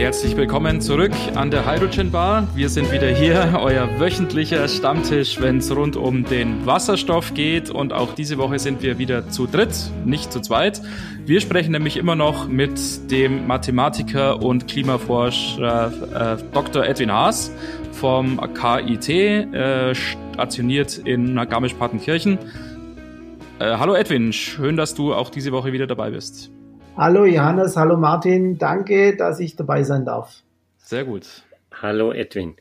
Herzlich willkommen zurück an der Hydrogen Bar. Wir sind wieder hier, euer wöchentlicher Stammtisch, wenn es rund um den Wasserstoff geht. Und auch diese Woche sind wir wieder zu dritt, nicht zu zweit. Wir sprechen nämlich immer noch mit dem Mathematiker und Klimaforscher äh, Dr. Edwin Haas vom KIT, äh, stationiert in Garmisch-Partenkirchen. Äh, hallo Edwin, schön, dass du auch diese Woche wieder dabei bist. Hallo Johannes, hallo Martin, danke, dass ich dabei sein darf. Sehr gut. Hallo Edwin.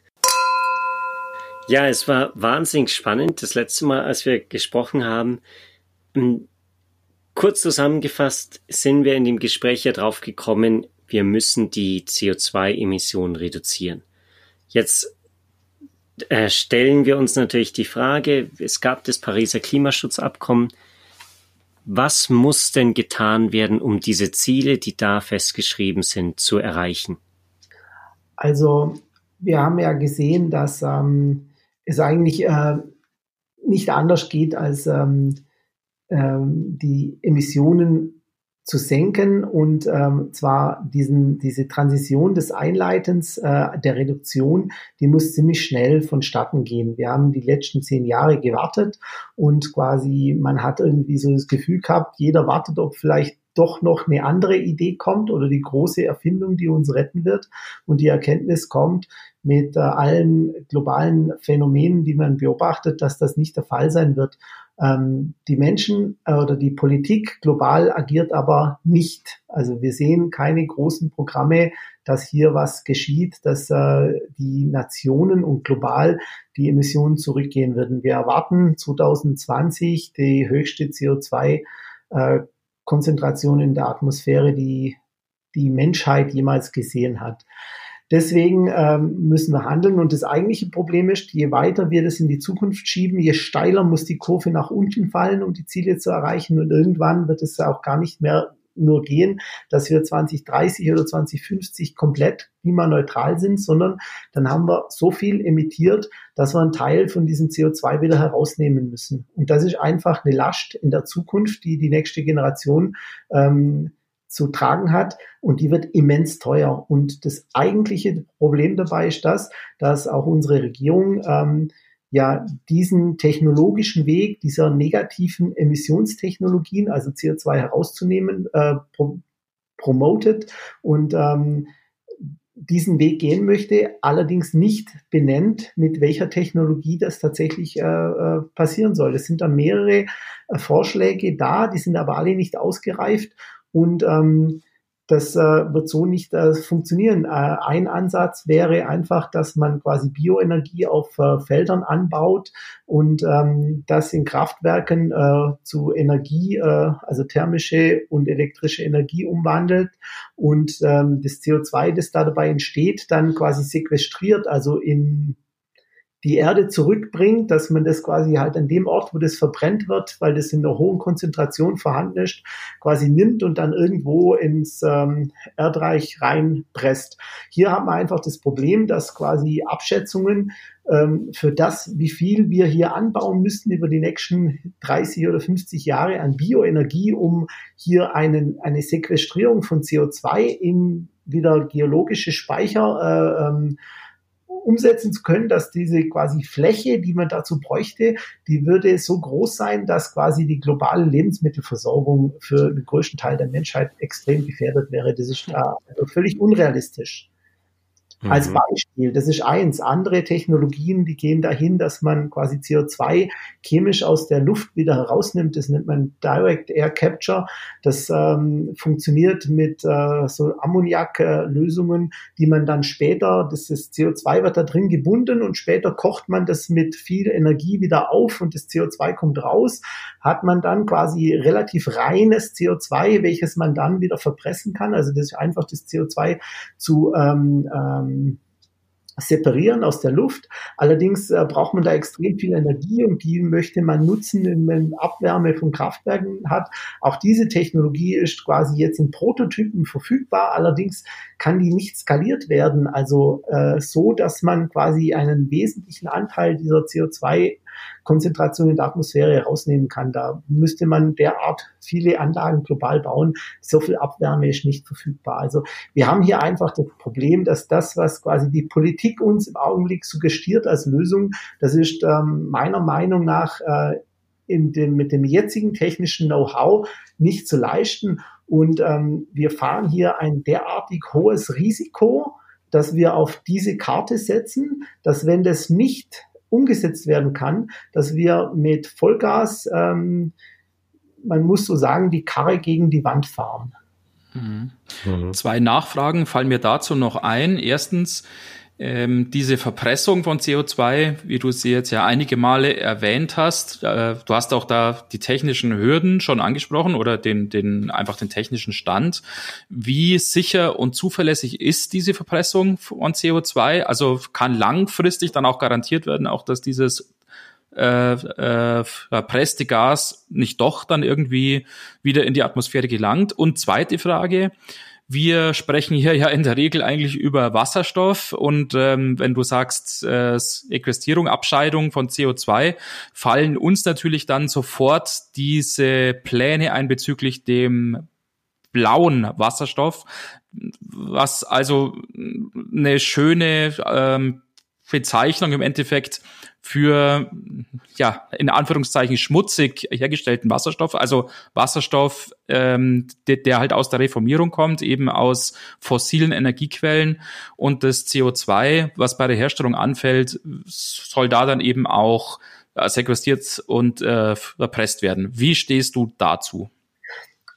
Ja, es war wahnsinnig spannend. Das letzte Mal, als wir gesprochen haben, kurz zusammengefasst sind wir in dem Gespräch ja drauf gekommen, wir müssen die CO2-Emissionen reduzieren. Jetzt äh, stellen wir uns natürlich die Frage, es gab das Pariser Klimaschutzabkommen, was muss denn getan werden, um diese Ziele, die da festgeschrieben sind, zu erreichen? Also wir haben ja gesehen, dass ähm, es eigentlich äh, nicht anders geht, als ähm, ähm, die Emissionen zu senken und ähm, zwar diesen, diese Transition des Einleitens äh, der Reduktion, die muss ziemlich schnell vonstatten gehen. Wir haben die letzten zehn Jahre gewartet und quasi man hat irgendwie so das Gefühl gehabt, jeder wartet, ob vielleicht doch noch eine andere Idee kommt oder die große Erfindung, die uns retten wird. Und die Erkenntnis kommt mit äh, allen globalen Phänomenen, die man beobachtet, dass das nicht der Fall sein wird. Ähm, die Menschen äh, oder die Politik global agiert aber nicht. Also wir sehen keine großen Programme, dass hier was geschieht, dass äh, die Nationen und global die Emissionen zurückgehen würden. Wir erwarten 2020 die höchste CO2 äh, Konzentration in der Atmosphäre, die die Menschheit jemals gesehen hat. Deswegen ähm, müssen wir handeln. Und das eigentliche Problem ist, je weiter wir das in die Zukunft schieben, je steiler muss die Kurve nach unten fallen, um die Ziele zu erreichen. Und irgendwann wird es auch gar nicht mehr nur gehen, dass wir 2030 oder 2050 komplett klimaneutral sind, sondern dann haben wir so viel emittiert, dass wir einen Teil von diesem CO2 wieder herausnehmen müssen. Und das ist einfach eine Last in der Zukunft, die die nächste Generation ähm, zu tragen hat und die wird immens teuer. Und das eigentliche Problem dabei ist das, dass auch unsere Regierung ähm, ja diesen technologischen Weg dieser negativen Emissionstechnologien, also CO2 herauszunehmen, äh, pro promotet und ähm, diesen Weg gehen möchte, allerdings nicht benennt, mit welcher Technologie das tatsächlich äh, äh passieren soll. Es sind da mehrere äh, Vorschläge da, die sind aber alle nicht ausgereift und ähm, das äh, wird so nicht äh, funktionieren. Äh, ein Ansatz wäre einfach, dass man quasi Bioenergie auf äh, Feldern anbaut und ähm, das in Kraftwerken äh, zu Energie, äh, also thermische und elektrische Energie umwandelt und ähm, das CO2, das da dabei entsteht, dann quasi sequestriert, also in die Erde zurückbringt, dass man das quasi halt an dem Ort, wo das verbrennt wird, weil das in einer hohen Konzentration vorhanden ist, quasi nimmt und dann irgendwo ins ähm, Erdreich reinpresst. Hier haben wir einfach das Problem, dass quasi Abschätzungen ähm, für das, wie viel wir hier anbauen müssen über die nächsten 30 oder 50 Jahre an Bioenergie, um hier einen, eine Sequestrierung von CO2 in wieder geologische Speicher äh, ähm, umsetzen zu können, dass diese quasi Fläche, die man dazu bräuchte, die würde so groß sein, dass quasi die globale Lebensmittelversorgung für den größten Teil der Menschheit extrem gefährdet wäre. Das ist äh, völlig unrealistisch. Mhm. Als Beispiel, das ist eins. Andere Technologien, die gehen dahin, dass man quasi CO2 chemisch aus der Luft wieder herausnimmt. Das nennt man Direct Air Capture. Das ähm, funktioniert mit äh, so Ammoniaklösungen, die man dann später, das ist CO2 wird da drin gebunden und später kocht man das mit viel Energie wieder auf und das CO2 kommt raus. Hat man dann quasi relativ reines CO2, welches man dann wieder verpressen kann. Also das ist einfach das CO2 zu ähm, ähm, ähm, separieren aus der Luft. Allerdings äh, braucht man da extrem viel Energie und die möchte man nutzen, wenn man Abwärme von Kraftwerken hat. Auch diese Technologie ist quasi jetzt in Prototypen verfügbar. Allerdings kann die nicht skaliert werden. Also äh, so, dass man quasi einen wesentlichen Anteil dieser CO2 Konzentration in der Atmosphäre rausnehmen kann. Da müsste man derart viele Anlagen global bauen. So viel Abwärme ist nicht verfügbar. Also wir haben hier einfach das Problem, dass das, was quasi die Politik uns im Augenblick suggestiert als Lösung, das ist ähm, meiner Meinung nach äh, in dem, mit dem jetzigen technischen Know-how nicht zu leisten. Und ähm, wir fahren hier ein derartig hohes Risiko, dass wir auf diese Karte setzen, dass wenn das nicht umgesetzt werden kann, dass wir mit Vollgas, ähm, man muss so sagen, die Karre gegen die Wand fahren. Mhm. Mhm. Zwei Nachfragen fallen mir dazu noch ein. Erstens, ähm, diese Verpressung von CO2, wie du sie jetzt ja einige Male erwähnt hast, äh, du hast auch da die technischen Hürden schon angesprochen oder den, den, einfach den technischen Stand. Wie sicher und zuverlässig ist diese Verpressung von CO2? Also kann langfristig dann auch garantiert werden, auch dass dieses äh, äh, verpresste Gas nicht doch dann irgendwie wieder in die Atmosphäre gelangt? Und zweite Frage, wir sprechen hier ja in der Regel eigentlich über Wasserstoff und ähm, wenn du sagst äh, Sequestrierung, Abscheidung von CO2, fallen uns natürlich dann sofort diese Pläne ein bezüglich dem blauen Wasserstoff, was also eine schöne ähm, Bezeichnung im Endeffekt für, ja, in Anführungszeichen schmutzig hergestellten Wasserstoff, also Wasserstoff, ähm, der, der halt aus der Reformierung kommt, eben aus fossilen Energiequellen und das CO2, was bei der Herstellung anfällt, soll da dann eben auch äh, sequestriert und äh, erpresst werden. Wie stehst du dazu?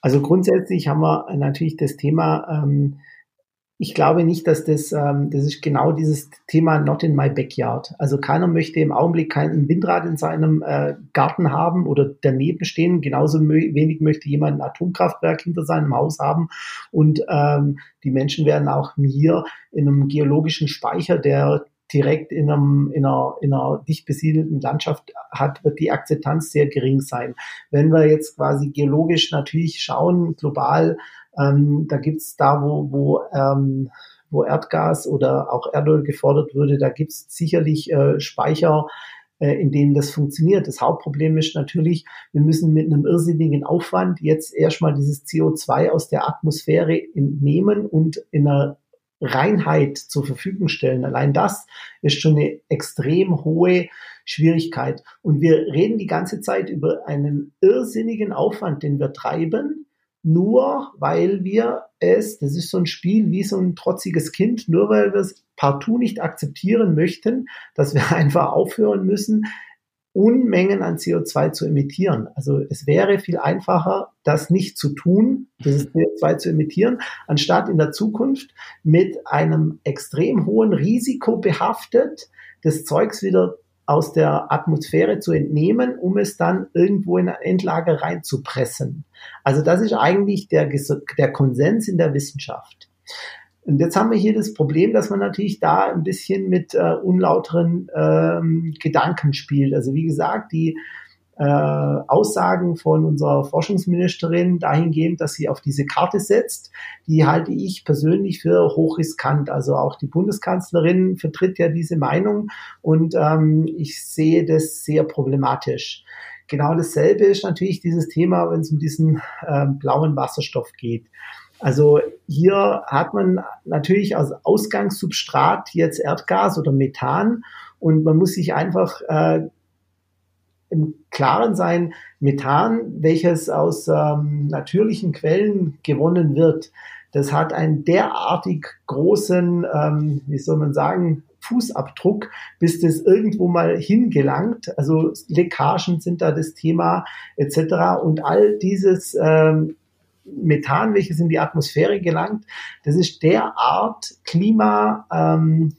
Also grundsätzlich haben wir natürlich das Thema ähm, ich glaube nicht, dass das, ähm, das ist genau dieses Thema not in my backyard. Also keiner möchte im Augenblick kein Windrad in seinem äh, Garten haben oder daneben stehen. Genauso wenig möchte jemand ein Atomkraftwerk hinter seinem Haus haben. Und ähm, die Menschen werden auch hier in einem geologischen Speicher, der direkt in, einem, in, einer, in einer dicht besiedelten Landschaft hat, wird die Akzeptanz sehr gering sein. Wenn wir jetzt quasi geologisch natürlich schauen, global, ähm, da gibt's da, wo, wo, ähm, wo Erdgas oder auch Erdöl gefordert würde, da gibt's sicherlich äh, Speicher, äh, in denen das funktioniert. Das Hauptproblem ist natürlich, wir müssen mit einem irrsinnigen Aufwand jetzt erstmal dieses CO2 aus der Atmosphäre entnehmen und in einer Reinheit zur Verfügung stellen. Allein das ist schon eine extrem hohe Schwierigkeit. Und wir reden die ganze Zeit über einen irrsinnigen Aufwand, den wir treiben, nur weil wir es, das ist so ein Spiel wie so ein trotziges Kind, nur weil wir es partout nicht akzeptieren möchten, dass wir einfach aufhören müssen, Unmengen an CO2 zu emittieren. Also es wäre viel einfacher, das nicht zu tun, dieses CO2 zu emittieren, anstatt in der Zukunft mit einem extrem hohen Risiko behaftet, das Zeugs wieder aus der Atmosphäre zu entnehmen, um es dann irgendwo in eine Endlage reinzupressen. Also das ist eigentlich der, der Konsens in der Wissenschaft. Und jetzt haben wir hier das Problem, dass man natürlich da ein bisschen mit äh, unlauteren ähm, Gedanken spielt. Also wie gesagt, die äh, Aussagen von unserer Forschungsministerin dahingehend, dass sie auf diese Karte setzt, die halte ich persönlich für hochriskant. Also auch die Bundeskanzlerin vertritt ja diese Meinung und ähm, ich sehe das sehr problematisch. Genau dasselbe ist natürlich dieses Thema, wenn es um diesen äh, blauen Wasserstoff geht. Also hier hat man natürlich als Ausgangssubstrat jetzt Erdgas oder Methan und man muss sich einfach äh, im Klaren sein, Methan, welches aus ähm, natürlichen Quellen gewonnen wird, das hat einen derartig großen, ähm, wie soll man sagen, Fußabdruck, bis das irgendwo mal hingelangt. Also Leckagen sind da das Thema etc. Und all dieses ähm, Methan, welches in die Atmosphäre gelangt, das ist derart Klima, ähm,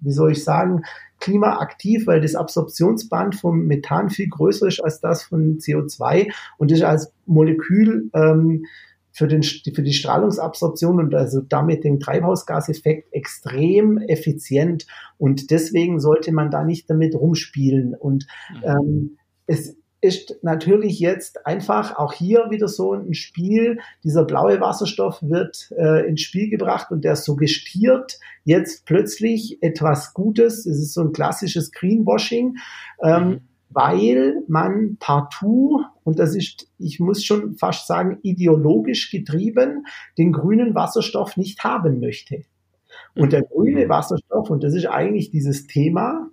wie soll ich sagen, klimaaktiv, weil das Absorptionsband vom Methan viel größer ist als das von CO2 und ist als Molekül ähm, für, den, für die Strahlungsabsorption und also damit den Treibhausgaseffekt extrem effizient. Und deswegen sollte man da nicht damit rumspielen. Und mhm. ähm, es ist natürlich jetzt einfach auch hier wieder so ein Spiel. Dieser blaue Wasserstoff wird äh, ins Spiel gebracht und der suggestiert jetzt plötzlich etwas Gutes. Es ist so ein klassisches Greenwashing. Ähm, mhm weil man partout, und das ist, ich muss schon fast sagen, ideologisch getrieben, den grünen Wasserstoff nicht haben möchte. Und der grüne mhm. Wasserstoff, und das ist eigentlich dieses Thema,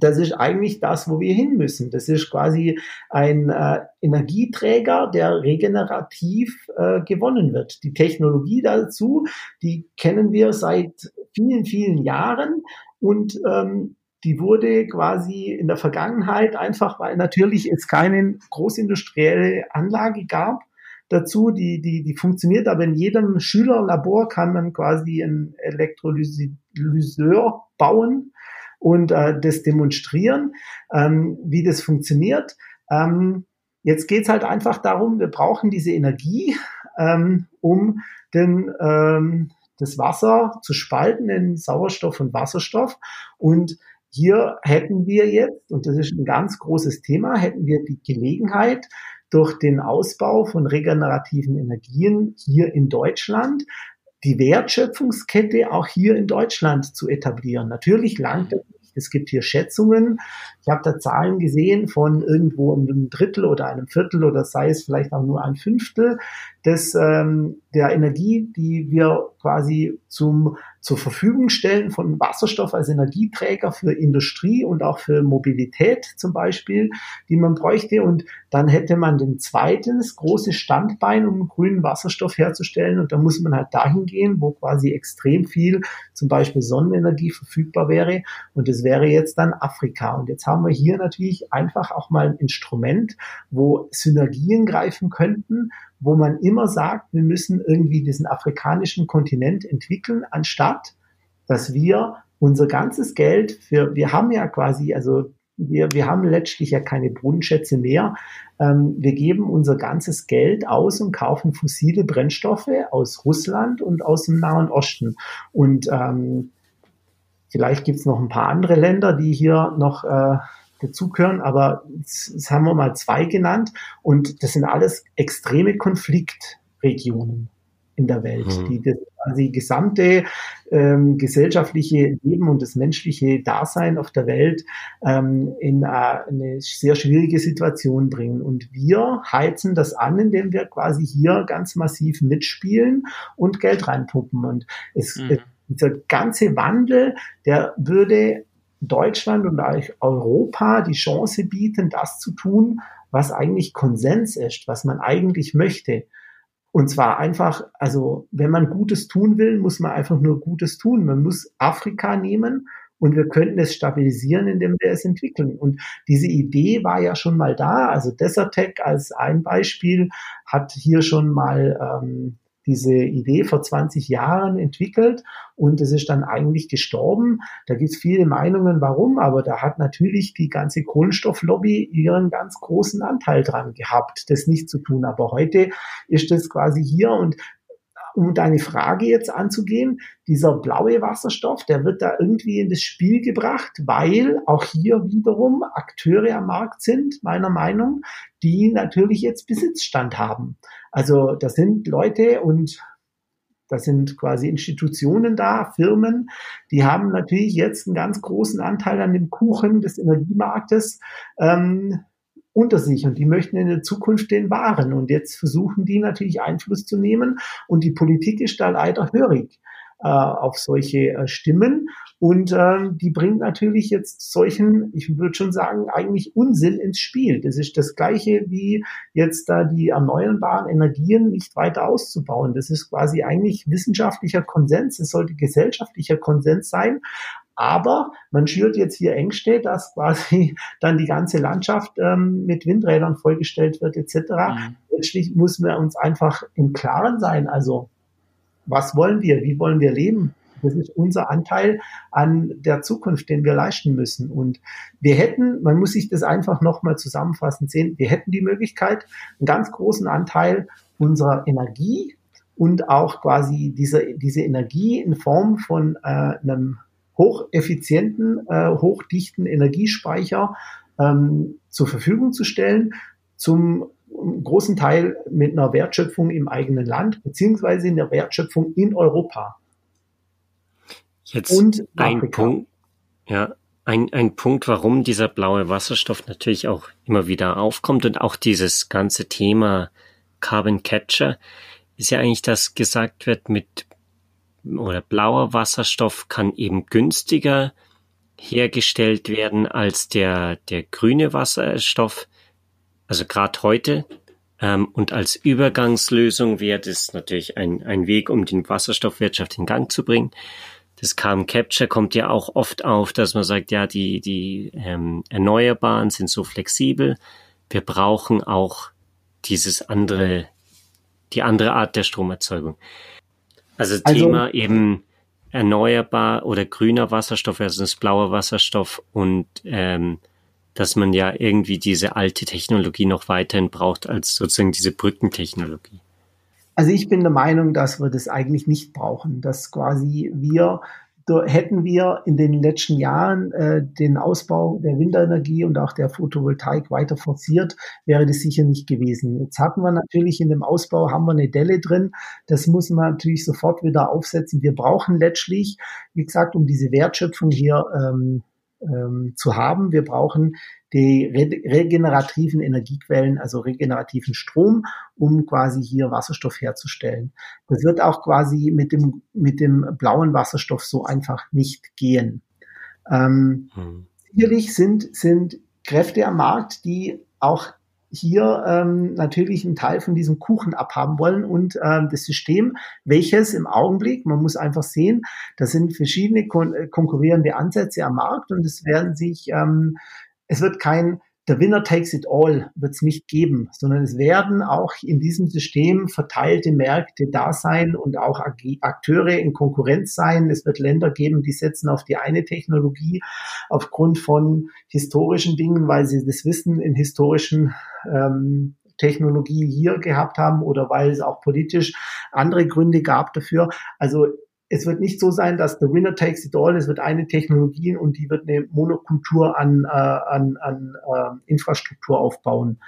das ist eigentlich das, wo wir hin müssen. Das ist quasi ein äh, Energieträger, der regenerativ äh, gewonnen wird. Die Technologie dazu, die kennen wir seit vielen, vielen Jahren und ähm, die wurde quasi in der Vergangenheit einfach, weil natürlich es keine großindustrielle Anlage gab, dazu, die, die, die funktioniert, aber in jedem Schülerlabor kann man quasi einen Elektrolyseur bauen und äh, das demonstrieren, ähm, wie das funktioniert. Ähm, jetzt geht's halt einfach darum, wir brauchen diese Energie, ähm, um den, ähm, das Wasser zu spalten in Sauerstoff und Wasserstoff. Und hier hätten wir jetzt, und das ist ein ganz großes Thema, hätten wir die Gelegenheit, durch den Ausbau von regenerativen Energien hier in Deutschland die Wertschöpfungskette auch hier in Deutschland zu etablieren. Natürlich langt das nicht. Es gibt hier Schätzungen. Ich habe da Zahlen gesehen von irgendwo einem Drittel oder einem Viertel oder sei es vielleicht auch nur ein Fünftel des, ähm, der Energie, die wir quasi zum zur Verfügung stellen von Wasserstoff als Energieträger für Industrie und auch für Mobilität zum Beispiel, die man bräuchte. Und dann hätte man den zweiten große Standbein, um grünen Wasserstoff herzustellen. Und da muss man halt dahin gehen, wo quasi extrem viel zum Beispiel Sonnenenergie verfügbar wäre. Und das wäre jetzt dann Afrika. Und jetzt haben wir hier natürlich einfach auch mal ein Instrument, wo Synergien greifen könnten wo man immer sagt, wir müssen irgendwie diesen afrikanischen Kontinent entwickeln, anstatt dass wir unser ganzes Geld für, wir haben ja quasi, also wir, wir haben letztlich ja keine Brunnenschätze mehr. Ähm, wir geben unser ganzes Geld aus und kaufen fossile Brennstoffe aus Russland und aus dem Nahen Osten. Und ähm, vielleicht gibt's noch ein paar andere Länder, die hier noch äh, dazugehören, aber das haben wir mal zwei genannt und das sind alles extreme Konfliktregionen in der Welt, mhm. die das quasi gesamte ähm, gesellschaftliche Leben und das menschliche Dasein auf der Welt ähm, in eine sehr schwierige Situation bringen. Und wir heizen das an, indem wir quasi hier ganz massiv mitspielen und Geld reinpuppen. Und es, mhm. dieser ganze Wandel, der würde Deutschland und Europa die Chance bieten, das zu tun, was eigentlich Konsens ist, was man eigentlich möchte. Und zwar einfach, also wenn man Gutes tun will, muss man einfach nur Gutes tun. Man muss Afrika nehmen und wir könnten es stabilisieren, indem wir es entwickeln. Und diese Idee war ja schon mal da. Also Desertec als ein Beispiel hat hier schon mal ähm, diese Idee vor 20 Jahren entwickelt und es ist dann eigentlich gestorben. Da gibt es viele Meinungen, warum, aber da hat natürlich die ganze Kohlenstofflobby ihren ganz großen Anteil dran gehabt, das nicht zu tun. Aber heute ist das quasi hier und um deine Frage jetzt anzugehen, dieser blaue Wasserstoff, der wird da irgendwie in das Spiel gebracht, weil auch hier wiederum Akteure am Markt sind, meiner Meinung, die natürlich jetzt Besitzstand haben. Also das sind Leute und das sind quasi Institutionen da, Firmen, die haben natürlich jetzt einen ganz großen Anteil an dem Kuchen des Energiemarktes ähm, unter sich und die möchten in der Zukunft den wahren. Und jetzt versuchen die natürlich Einfluss zu nehmen und die Politik ist da leider hörig äh, auf solche äh, Stimmen. Und äh, die bringt natürlich jetzt solchen, ich würde schon sagen, eigentlich Unsinn ins Spiel. Das ist das Gleiche wie jetzt da die erneuerbaren Energien nicht weiter auszubauen. Das ist quasi eigentlich wissenschaftlicher Konsens. Es sollte gesellschaftlicher Konsens sein. Aber man schürt jetzt hier Ängste, dass quasi dann die ganze Landschaft ähm, mit Windrädern vollgestellt wird etc. Mhm. Letztlich müssen wir uns einfach im Klaren sein. Also was wollen wir? Wie wollen wir leben? Das ist unser Anteil an der Zukunft, den wir leisten müssen. Und wir hätten, man muss sich das einfach nochmal zusammenfassend sehen, wir hätten die Möglichkeit, einen ganz großen Anteil unserer Energie und auch quasi diese, diese Energie in Form von äh, einem hocheffizienten, äh, hochdichten Energiespeicher ähm, zur Verfügung zu stellen, zum großen Teil mit einer Wertschöpfung im eigenen Land, beziehungsweise in der Wertschöpfung in Europa. Jetzt und ein Punkt, ja, ein, ein Punkt, warum dieser blaue Wasserstoff natürlich auch immer wieder aufkommt und auch dieses ganze Thema Carbon Catcher ist ja eigentlich, dass gesagt wird, mit oder blauer Wasserstoff kann eben günstiger hergestellt werden als der, der grüne Wasserstoff. Also gerade heute. Ähm, und als Übergangslösung wäre das natürlich ein, ein Weg, um die Wasserstoffwirtschaft in Gang zu bringen das Carbon Capture kommt ja auch oft auf, dass man sagt, ja, die, die ähm, Erneuerbaren sind so flexibel. Wir brauchen auch dieses andere, die andere Art der Stromerzeugung. Also, also Thema eben erneuerbar oder grüner Wasserstoff versus blauer Wasserstoff und ähm, dass man ja irgendwie diese alte Technologie noch weiterhin braucht als sozusagen diese Brückentechnologie. Also ich bin der Meinung, dass wir das eigentlich nicht brauchen, dass quasi wir hätten wir in den letzten Jahren äh, den Ausbau der Windenergie und auch der Photovoltaik weiter forciert, wäre das sicher nicht gewesen. Jetzt hatten wir natürlich in dem Ausbau haben wir eine Delle drin. Das muss man natürlich sofort wieder aufsetzen. Wir brauchen letztlich, wie gesagt, um diese Wertschöpfung hier ähm, ähm, zu haben. Wir brauchen die regenerativen Energiequellen, also regenerativen Strom, um quasi hier Wasserstoff herzustellen. Das wird auch quasi mit dem, mit dem blauen Wasserstoff so einfach nicht gehen. Ähm, hm. Sicherlich sind, sind Kräfte am Markt, die auch hier ähm, natürlich einen Teil von diesem Kuchen abhaben wollen und ähm, das System, welches im Augenblick, man muss einfach sehen, da sind verschiedene kon äh, konkurrierende Ansätze am Markt und es werden sich, ähm, es wird kein der Winner takes it all wird es nicht geben, sondern es werden auch in diesem System verteilte Märkte da sein und auch Akteure in Konkurrenz sein. Es wird Länder geben, die setzen auf die eine Technologie aufgrund von historischen Dingen, weil sie das Wissen in historischen ähm, Technologie hier gehabt haben oder weil es auch politisch andere Gründe gab dafür. Also es wird nicht so sein, dass the winner takes it all. Es wird eine Technologie und die wird eine Monokultur an, äh, an, an äh, Infrastruktur aufbauen.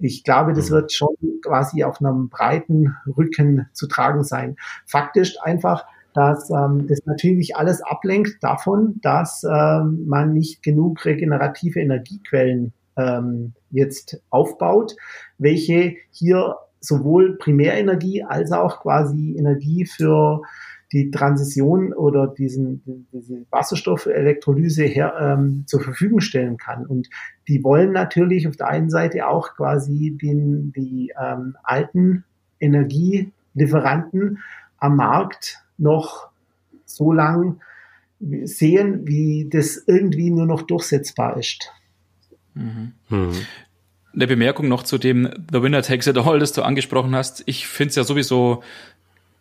Ich glaube, das mhm. wird schon quasi auf einem breiten Rücken zu tragen sein. Faktisch einfach, dass ähm, das natürlich alles ablenkt davon, dass ähm, man nicht genug regenerative Energiequellen ähm, jetzt aufbaut, welche hier sowohl Primärenergie als auch quasi Energie für die Transition oder diesen, diese Wasserstoffelektrolyse her, ähm, zur Verfügung stellen kann. Und die wollen natürlich auf der einen Seite auch quasi den, die ähm, alten Energielieferanten am Markt noch so lang sehen, wie das irgendwie nur noch durchsetzbar ist. Mhm. Mhm. Eine Bemerkung noch zu dem The Winner Takes It All, das du angesprochen hast. Ich finde es ja sowieso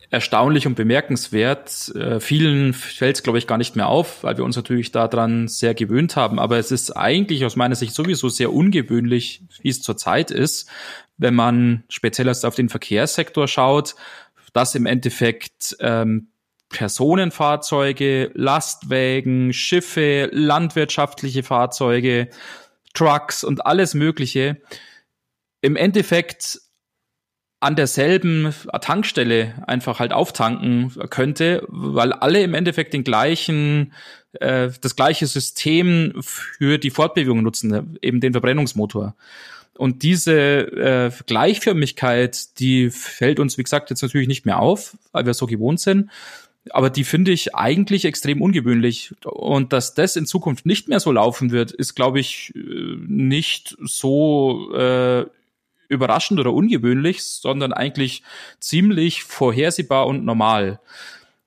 erstaunlich und bemerkenswert. Äh, vielen fällt es, glaube ich, gar nicht mehr auf, weil wir uns natürlich daran sehr gewöhnt haben. Aber es ist eigentlich aus meiner Sicht sowieso sehr ungewöhnlich, wie es zurzeit ist, wenn man speziell erst auf den Verkehrssektor schaut, dass im Endeffekt ähm, Personenfahrzeuge, Lastwägen, Schiffe, landwirtschaftliche Fahrzeuge, Trucks und alles Mögliche im Endeffekt an derselben Tankstelle einfach halt auftanken könnte, weil alle im Endeffekt den gleichen, äh, das gleiche System für die Fortbewegung nutzen, eben den Verbrennungsmotor. Und diese äh, Gleichförmigkeit, die fällt uns, wie gesagt, jetzt natürlich nicht mehr auf, weil wir so gewohnt sind. Aber die finde ich eigentlich extrem ungewöhnlich. Und dass das in Zukunft nicht mehr so laufen wird, ist, glaube ich, äh, nicht so äh, überraschend oder ungewöhnlich, sondern eigentlich ziemlich vorhersehbar und normal.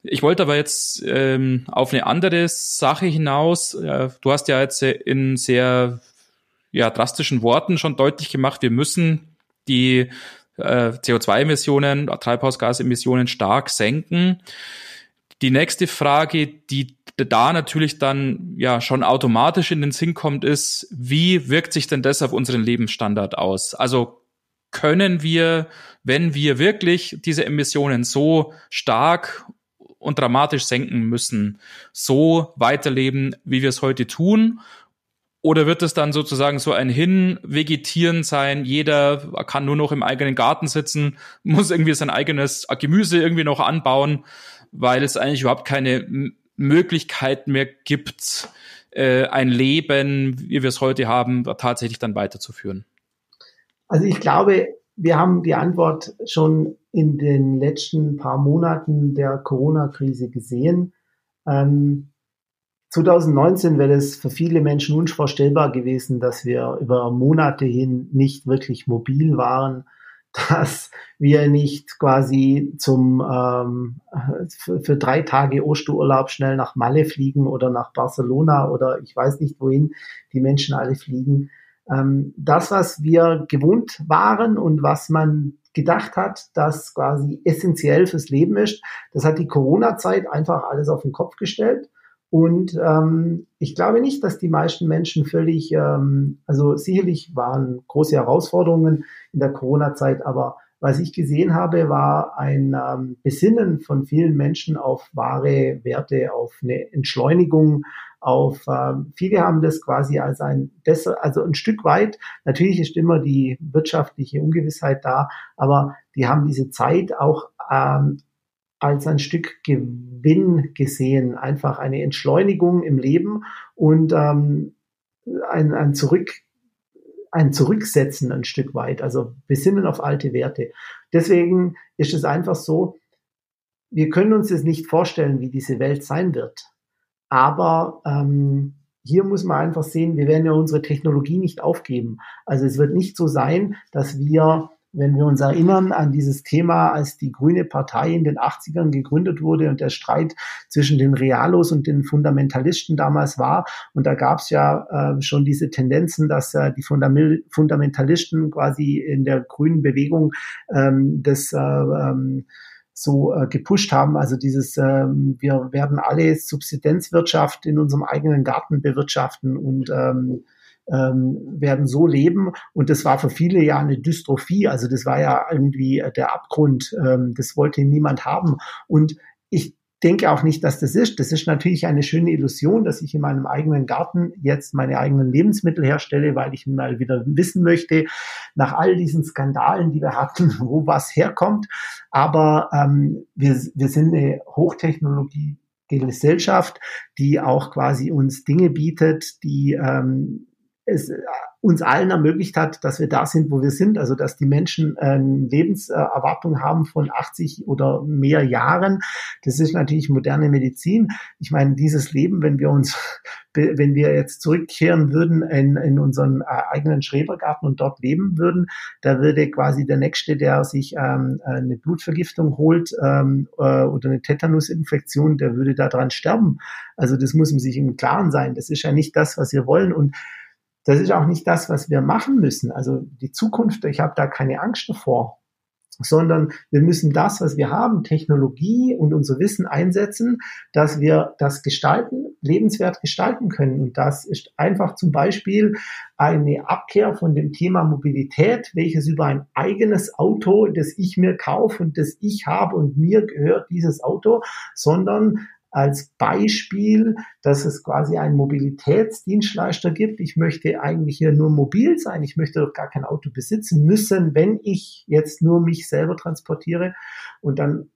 Ich wollte aber jetzt ähm, auf eine andere Sache hinaus. Äh, du hast ja jetzt in sehr ja, drastischen Worten schon deutlich gemacht, wir müssen die äh, CO2-Emissionen, Treibhausgasemissionen stark senken. Die nächste Frage, die da natürlich dann ja schon automatisch in den Sinn kommt, ist, wie wirkt sich denn das auf unseren Lebensstandard aus? Also können wir, wenn wir wirklich diese Emissionen so stark und dramatisch senken müssen, so weiterleben, wie wir es heute tun? Oder wird es dann sozusagen so ein Hinvegetieren sein? Jeder kann nur noch im eigenen Garten sitzen, muss irgendwie sein eigenes Gemüse irgendwie noch anbauen, weil es eigentlich überhaupt keine Möglichkeit mehr gibt, äh, ein Leben, wie wir es heute haben, tatsächlich dann weiterzuführen? Also ich glaube, wir haben die Antwort schon in den letzten paar Monaten der Corona-Krise gesehen. Ähm, 2019 wäre es für viele Menschen unvorstellbar gewesen, dass wir über Monate hin nicht wirklich mobil waren, dass wir nicht quasi zum ähm, für, für drei Tage Osterurlaub schnell nach Malle fliegen oder nach Barcelona oder ich weiß nicht wohin die Menschen alle fliegen. Ähm, das, was wir gewohnt waren und was man gedacht hat, das quasi essentiell fürs Leben ist, das hat die Corona-Zeit einfach alles auf den Kopf gestellt. Und ähm, ich glaube nicht, dass die meisten Menschen völlig, ähm, also sicherlich waren große Herausforderungen in der Corona-Zeit, aber was ich gesehen habe, war ein ähm, Besinnen von vielen Menschen auf wahre Werte, auf eine Entschleunigung, auf ähm, viele haben das quasi als ein besser, also ein Stück weit. Natürlich ist immer die wirtschaftliche Ungewissheit da, aber die haben diese Zeit auch ähm, als ein Stück Gewinn gesehen, einfach eine Entschleunigung im Leben und ähm, ein, ein Zurück ein Zurücksetzen ein Stück weit, also besinnen auf alte Werte. Deswegen ist es einfach so, wir können uns jetzt nicht vorstellen, wie diese Welt sein wird. Aber ähm, hier muss man einfach sehen, wir werden ja unsere Technologie nicht aufgeben. Also es wird nicht so sein, dass wir wenn wir uns erinnern an dieses Thema, als die Grüne Partei in den 80ern gegründet wurde und der Streit zwischen den Realos und den Fundamentalisten damals war. Und da gab es ja äh, schon diese Tendenzen, dass äh, die Fundam Fundamentalisten quasi in der grünen Bewegung ähm, das äh, ähm, so äh, gepusht haben. Also dieses, ähm, wir werden alle Subsistenzwirtschaft in unserem eigenen Garten bewirtschaften und ähm, ähm, werden so leben. Und das war für viele ja eine Dystrophie. Also das war ja irgendwie der Abgrund. Ähm, das wollte niemand haben. Und ich denke auch nicht, dass das ist. Das ist natürlich eine schöne Illusion, dass ich in meinem eigenen Garten jetzt meine eigenen Lebensmittel herstelle, weil ich mal wieder wissen möchte, nach all diesen Skandalen, die wir hatten, wo was herkommt. Aber ähm, wir, wir sind eine Hochtechnologie Gesellschaft, die auch quasi uns Dinge bietet, die ähm, es äh, uns allen ermöglicht hat, dass wir da sind, wo wir sind. Also dass die Menschen eine Lebenserwartung haben von 80 oder mehr Jahren. Das ist natürlich moderne Medizin. Ich meine, dieses Leben, wenn wir uns, wenn wir jetzt zurückkehren würden in, in unseren äh, eigenen Schrebergarten und dort leben würden, da würde quasi der Nächste, der sich ähm, eine Blutvergiftung holt ähm, äh, oder eine Tetanusinfektion, der würde daran sterben. Also das muss man sich im Klaren sein. Das ist ja nicht das, was wir wollen. Und das ist auch nicht das, was wir machen müssen. Also die Zukunft, ich habe da keine Angst davor, sondern wir müssen das, was wir haben, Technologie und unser Wissen einsetzen, dass wir das gestalten, lebenswert gestalten können. Und das ist einfach zum Beispiel eine Abkehr von dem Thema Mobilität, welches über ein eigenes Auto, das ich mir kaufe und das ich habe und mir gehört dieses Auto, sondern als Beispiel, dass es quasi einen Mobilitätsdienstleister gibt. Ich möchte eigentlich hier nur mobil sein. Ich möchte doch gar kein Auto besitzen müssen, wenn ich jetzt nur mich selber transportiere. Und dann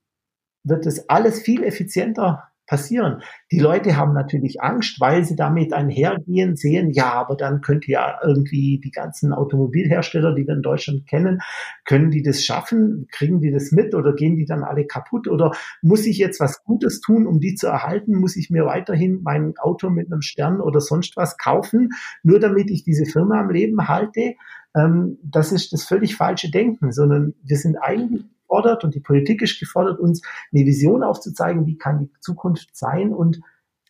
wird es alles viel effizienter passieren. Die Leute haben natürlich Angst, weil sie damit einhergehen, sehen, ja, aber dann könnte ja irgendwie die ganzen Automobilhersteller, die wir in Deutschland kennen, können die das schaffen? Kriegen die das mit oder gehen die dann alle kaputt? Oder muss ich jetzt was Gutes tun, um die zu erhalten? Muss ich mir weiterhin mein Auto mit einem Stern oder sonst was kaufen, nur damit ich diese Firma am Leben halte? Ähm, das ist das völlig falsche Denken, sondern wir sind eigentlich gefordert und die Politik ist gefordert, uns eine Vision aufzuzeigen, wie kann die Zukunft sein und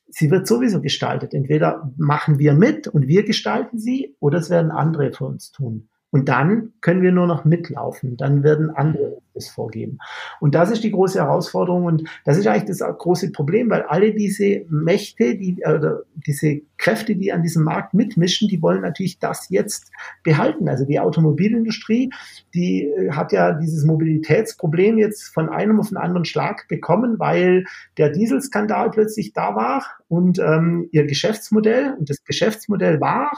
sie wird sowieso gestaltet. Entweder machen wir mit und wir gestalten sie oder es werden andere für uns tun. Und dann können wir nur noch mitlaufen. Dann werden andere es vorgeben. Und das ist die große Herausforderung und das ist eigentlich das große Problem, weil alle diese Mächte, die, äh, diese Kräfte, die an diesem Markt mitmischen, die wollen natürlich das jetzt behalten. Also die Automobilindustrie, die äh, hat ja dieses Mobilitätsproblem jetzt von einem auf den anderen Schlag bekommen, weil der Dieselskandal plötzlich da war und ähm, ihr Geschäftsmodell und das Geschäftsmodell war,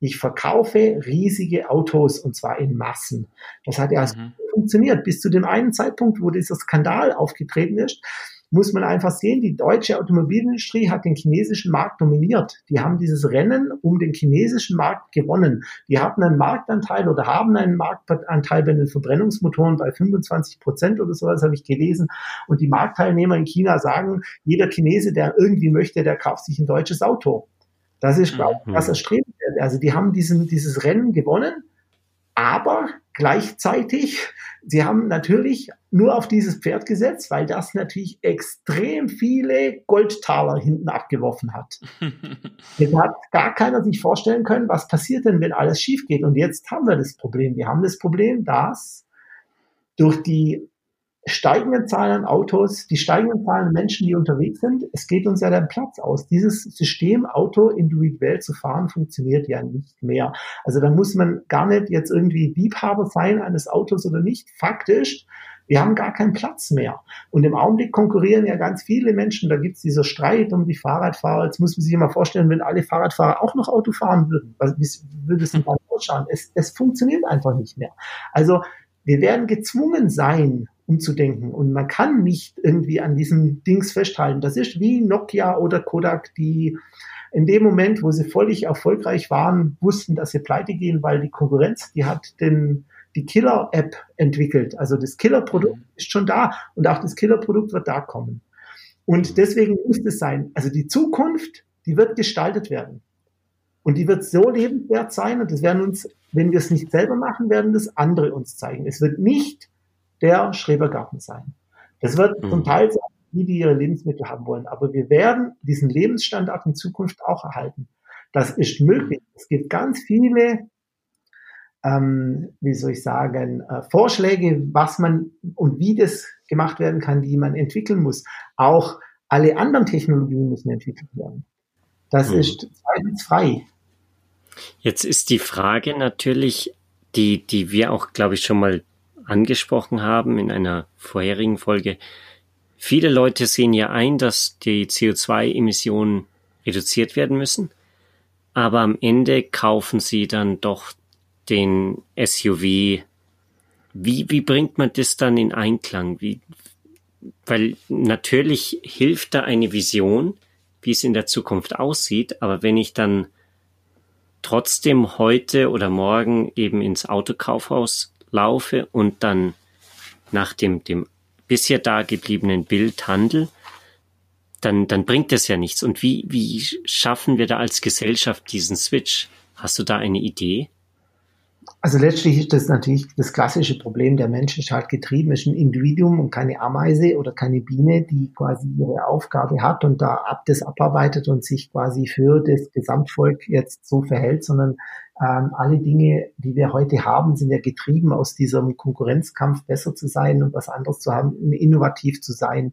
ich verkaufe riesige Autos und zwar in Massen. Das hat ja mhm. funktioniert bis zu dem einen Zeitpunkt, wo dieser Skandal aufgetreten ist. muss man einfach sehen, die deutsche Automobilindustrie hat den chinesischen Markt dominiert. Die haben dieses Rennen um den chinesischen Markt gewonnen. Die hatten einen Marktanteil oder haben einen Marktanteil bei den Verbrennungsmotoren bei 25 Prozent oder sowas, habe ich gelesen. Und die Marktteilnehmer in China sagen, jeder Chinese, der irgendwie möchte, der kauft sich ein deutsches Auto. Das ist, glaube ich, das erstrebenswert. Also die haben diesen, dieses Rennen gewonnen, aber gleichzeitig, sie haben natürlich nur auf dieses Pferd gesetzt, weil das natürlich extrem viele Goldtaler hinten abgeworfen hat. Jetzt hat gar keiner sich vorstellen können, was passiert denn, wenn alles schief geht. Und jetzt haben wir das Problem. Wir haben das Problem, dass durch die steigenden Zahlen an Autos, die steigenden Zahlen an Menschen, die unterwegs sind, es geht uns ja der Platz aus. Dieses System, Auto individuell zu fahren, funktioniert ja nicht mehr. Also da muss man gar nicht jetzt irgendwie Liebhaber sein eines Autos oder nicht. Faktisch, wir haben gar keinen Platz mehr. Und im Augenblick konkurrieren ja ganz viele Menschen. Da gibt es dieser Streit um die Fahrradfahrer. Jetzt muss man sich mal vorstellen, wenn alle Fahrradfahrer auch noch Auto fahren würden, wie würde es denn dann ausschauen? Es, es funktioniert einfach nicht mehr. Also wir werden gezwungen sein, umzudenken. Und man kann nicht irgendwie an diesen Dings festhalten. Das ist wie Nokia oder Kodak, die in dem Moment, wo sie völlig erfolgreich waren, wussten, dass sie pleite gehen, weil die Konkurrenz, die hat den, die Killer-App entwickelt. Also das Killer-Produkt mhm. ist schon da und auch das Killer-Produkt wird da kommen. Und deswegen muss es sein. Also die Zukunft, die wird gestaltet werden. Und die wird so lebenswert sein und das werden uns, wenn wir es nicht selber machen, werden das andere uns zeigen. Es wird nicht der Schrebergarten sein. Das wird mhm. zum Teil sein, die, die ihre Lebensmittel haben wollen. Aber wir werden diesen Lebensstandard in Zukunft auch erhalten. Das ist möglich. Es gibt ganz viele, ähm, wie soll ich sagen, äh, Vorschläge, was man und wie das gemacht werden kann, die man entwickeln muss. Auch alle anderen Technologien müssen entwickelt werden. Das mhm. ist zweifelsfrei. Jetzt ist die Frage natürlich, die, die wir auch, glaube ich, schon mal angesprochen haben in einer vorherigen Folge. Viele Leute sehen ja ein, dass die CO2-Emissionen reduziert werden müssen, aber am Ende kaufen sie dann doch den SUV. Wie, wie bringt man das dann in Einklang? Wie, weil natürlich hilft da eine Vision, wie es in der Zukunft aussieht, aber wenn ich dann trotzdem heute oder morgen eben ins Autokaufhaus laufe und dann nach dem, dem bisher dagebliebenen Bild handle, dann, dann bringt das ja nichts. Und wie, wie schaffen wir da als Gesellschaft diesen Switch? Hast du da eine Idee? Also letztlich ist das natürlich das klassische Problem. Der Mensch ist halt getrieben, ist ein Individuum und keine Ameise oder keine Biene, die quasi ihre Aufgabe hat und da ab das abarbeitet und sich quasi für das Gesamtvolk jetzt so verhält, sondern ähm, alle Dinge, die wir heute haben, sind ja getrieben aus diesem Konkurrenzkampf, besser zu sein und was anderes zu haben, innovativ zu sein.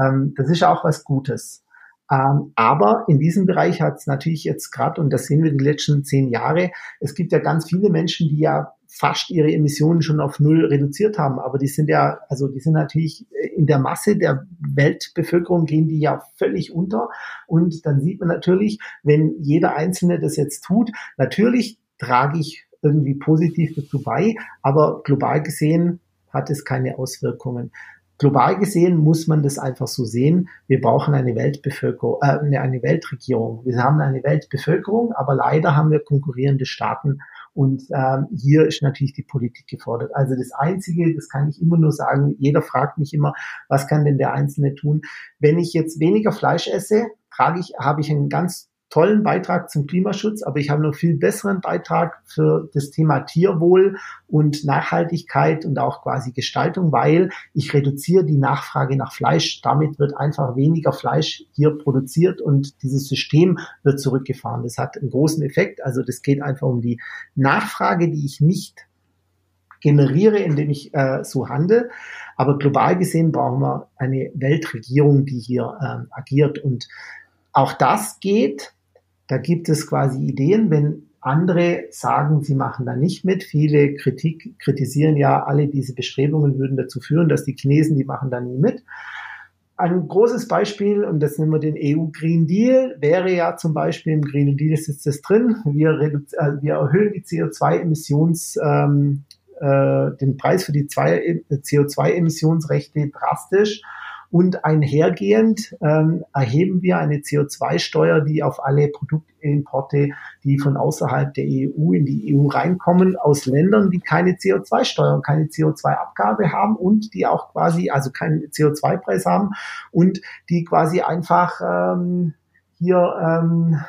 Ähm, das ist auch was Gutes. Ähm, aber in diesem Bereich hat es natürlich jetzt gerade, und das sehen wir die letzten zehn Jahre, es gibt ja ganz viele Menschen, die ja fast ihre Emissionen schon auf null reduziert haben. Aber die sind ja, also die sind natürlich in der Masse der Weltbevölkerung gehen die ja völlig unter. Und dann sieht man natürlich, wenn jeder Einzelne das jetzt tut, natürlich trage ich irgendwie positiv dazu bei, aber global gesehen hat es keine Auswirkungen global gesehen muss man das einfach so sehen. Wir brauchen eine Weltbevölkerung, äh, eine Weltregierung. Wir haben eine Weltbevölkerung, aber leider haben wir konkurrierende Staaten. Und ähm, hier ist natürlich die Politik gefordert. Also das Einzige, das kann ich immer nur sagen, jeder fragt mich immer, was kann denn der Einzelne tun? Wenn ich jetzt weniger Fleisch esse, trage ich, habe ich einen ganz tollen Beitrag zum Klimaschutz, aber ich habe noch viel besseren Beitrag für das Thema Tierwohl und Nachhaltigkeit und auch quasi Gestaltung, weil ich reduziere die Nachfrage nach Fleisch. Damit wird einfach weniger Fleisch hier produziert und dieses System wird zurückgefahren. Das hat einen großen Effekt. Also das geht einfach um die Nachfrage, die ich nicht generiere, indem ich äh, so handle. Aber global gesehen brauchen wir eine Weltregierung, die hier ähm, agiert. Und auch das geht da gibt es quasi Ideen, wenn andere sagen, sie machen da nicht mit. Viele Kritik, kritisieren ja, alle diese Bestrebungen würden dazu führen, dass die Chinesen, die machen da nie mit. Ein großes Beispiel, und das nennen wir den EU Green Deal, wäre ja zum Beispiel im Green Deal sitzt es drin, wir, äh, wir erhöhen die CO2-Emissions, ähm, äh, den Preis für die CO2-Emissionsrechte drastisch Und einhergehend ähm, erheben wir eine CO2-Steuer, die auf alle Produktimporte, die von außerhalb der EU in die EU reinkommen, aus Ländern, die keine CO2-Steuer, keine CO2-Abgabe haben und die auch quasi, also keinen CO2-Preis haben und die quasi einfach ähm, hier ähm,